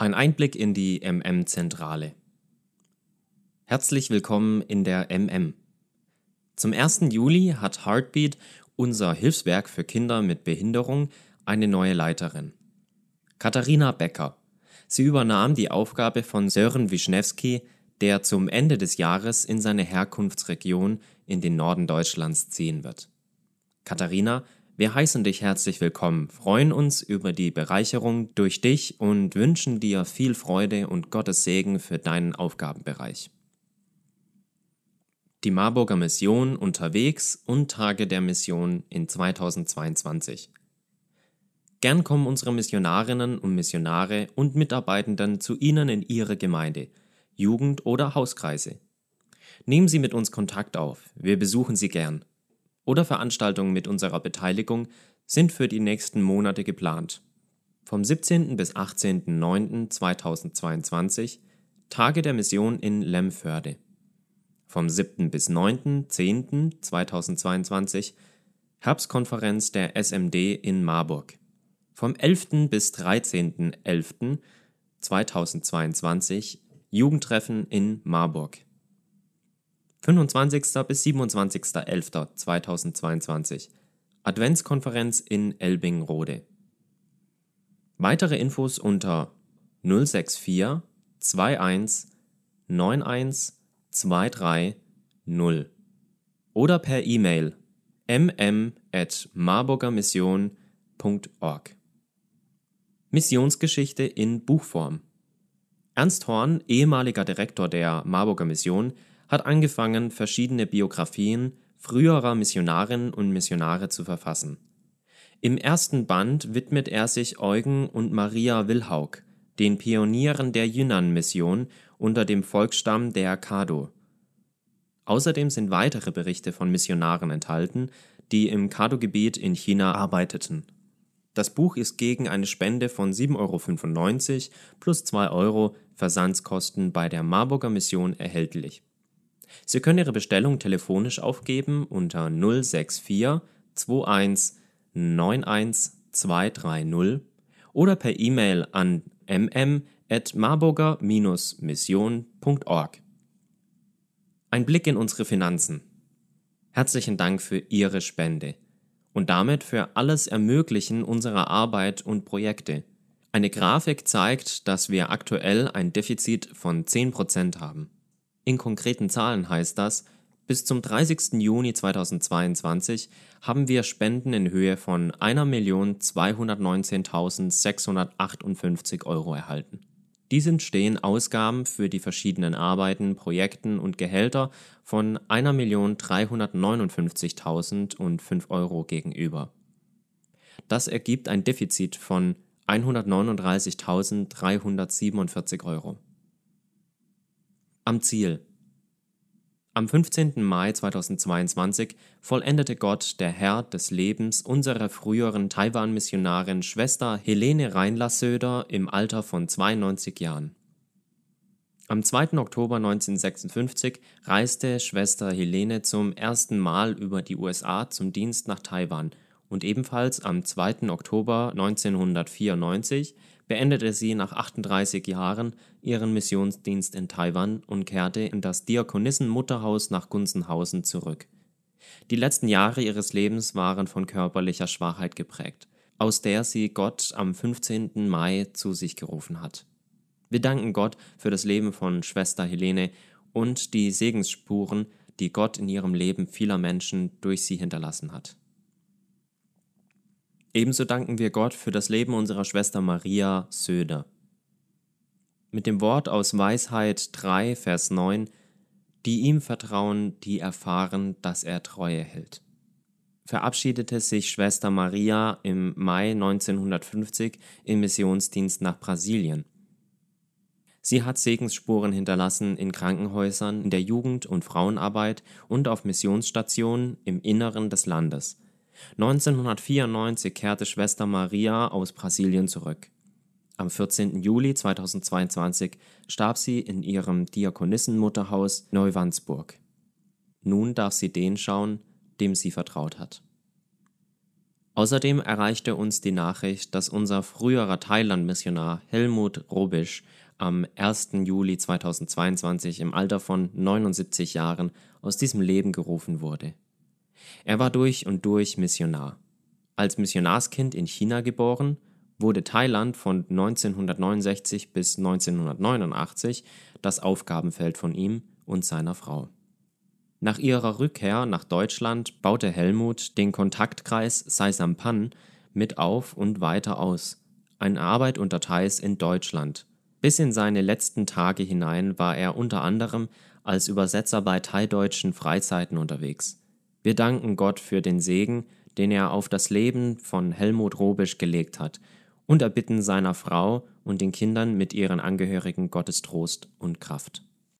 Ein Einblick in die MM-Zentrale. Herzlich willkommen in der MM. Zum 1. Juli hat Heartbeat, unser Hilfswerk für Kinder mit Behinderung, eine neue Leiterin. Katharina Becker. Sie übernahm die Aufgabe von Sören Wischnewski, der zum Ende des Jahres in seine Herkunftsregion in den Norden Deutschlands ziehen wird. Katharina wir heißen dich herzlich willkommen, freuen uns über die Bereicherung durch dich und wünschen dir viel Freude und Gottes Segen für deinen Aufgabenbereich. Die Marburger Mission unterwegs und Tage der Mission in 2022. Gern kommen unsere Missionarinnen und Missionare und Mitarbeitenden zu Ihnen in Ihre Gemeinde, Jugend- oder Hauskreise. Nehmen Sie mit uns Kontakt auf, wir besuchen Sie gern oder Veranstaltungen mit unserer Beteiligung sind für die nächsten Monate geplant. Vom 17. bis 18.09.2022 Tage der Mission in Lemförde. Vom 7. bis 9.10.2022 Herbstkonferenz der SMD in Marburg. Vom 11. bis 13.11.2022 Jugendtreffen in Marburg. 25. bis 27.11.2022 Adventskonferenz in Elbingrode. Weitere Infos unter 064 21 91 23 0 oder per E-Mail mm at marburgermission.org. Missionsgeschichte in Buchform. Ernst Horn, ehemaliger Direktor der Marburger Mission, hat angefangen, verschiedene Biografien früherer Missionarinnen und Missionare zu verfassen. Im ersten Band widmet er sich Eugen und Maria Wilhaug, den Pionieren der Yunnan-Mission unter dem Volksstamm der Kado. Außerdem sind weitere Berichte von Missionaren enthalten, die im Kado-Gebiet in China arbeiteten. Das Buch ist gegen eine Spende von 7,95 Euro plus 2 Euro Versandskosten bei der Marburger Mission erhältlich. Sie können Ihre Bestellung telefonisch aufgeben unter 064 21 91 230 oder per E-Mail an mm@marburger-mission.org. Ein Blick in unsere Finanzen. Herzlichen Dank für Ihre Spende und damit für alles Ermöglichen unserer Arbeit und Projekte. Eine Grafik zeigt, dass wir aktuell ein Defizit von 10% haben. In konkreten Zahlen heißt das, bis zum 30. Juni 2022 haben wir Spenden in Höhe von 1.219.658 Euro erhalten. Dies entstehen Ausgaben für die verschiedenen Arbeiten, Projekten und Gehälter von 1.359.005 Euro gegenüber. Das ergibt ein Defizit von 139.347 Euro. Am Ziel. Am 15. Mai 2022 vollendete Gott, der Herr des Lebens, unsere früheren Taiwan-Missionarin Schwester Helene Reinlassöder im Alter von 92 Jahren. Am 2. Oktober 1956 reiste Schwester Helene zum ersten Mal über die USA zum Dienst nach Taiwan und ebenfalls am 2. Oktober 1994 beendete sie nach 38 Jahren ihren Missionsdienst in Taiwan und kehrte in das Diakonissenmutterhaus nach Gunzenhausen zurück. Die letzten Jahre ihres Lebens waren von körperlicher Schwachheit geprägt, aus der sie Gott am 15. Mai zu sich gerufen hat. Wir danken Gott für das Leben von Schwester Helene und die Segensspuren, die Gott in ihrem Leben vieler Menschen durch sie hinterlassen hat. Ebenso danken wir Gott für das Leben unserer Schwester Maria Söder. Mit dem Wort aus Weisheit 3, Vers 9, die ihm vertrauen, die erfahren, dass er Treue hält. Verabschiedete sich Schwester Maria im Mai 1950 im Missionsdienst nach Brasilien. Sie hat Segensspuren hinterlassen in Krankenhäusern, in der Jugend- und Frauenarbeit und auf Missionsstationen im Inneren des Landes. 1994 kehrte Schwester Maria aus Brasilien zurück. Am 14. Juli 2022 starb sie in ihrem Diakonissenmutterhaus Neuwandsburg. Nun darf sie den schauen, dem sie vertraut hat. Außerdem erreichte uns die Nachricht, dass unser früherer Thailand-Missionar Helmut Robisch am 1. Juli 2022 im Alter von 79 Jahren aus diesem Leben gerufen wurde. Er war durch und durch Missionar. Als Missionarskind in China geboren, wurde Thailand von 1969 bis 1989 das Aufgabenfeld von ihm und seiner Frau. Nach ihrer Rückkehr nach Deutschland baute Helmut den Kontaktkreis Saisampan mit auf und weiter aus, eine Arbeit unter Thais in Deutschland. Bis in seine letzten Tage hinein war er unter anderem als Übersetzer bei thaideutschen Freizeiten unterwegs. Wir danken Gott für den Segen, den er auf das Leben von Helmut Robisch gelegt hat, und erbitten seiner Frau und den Kindern mit ihren Angehörigen Gottes Trost und Kraft.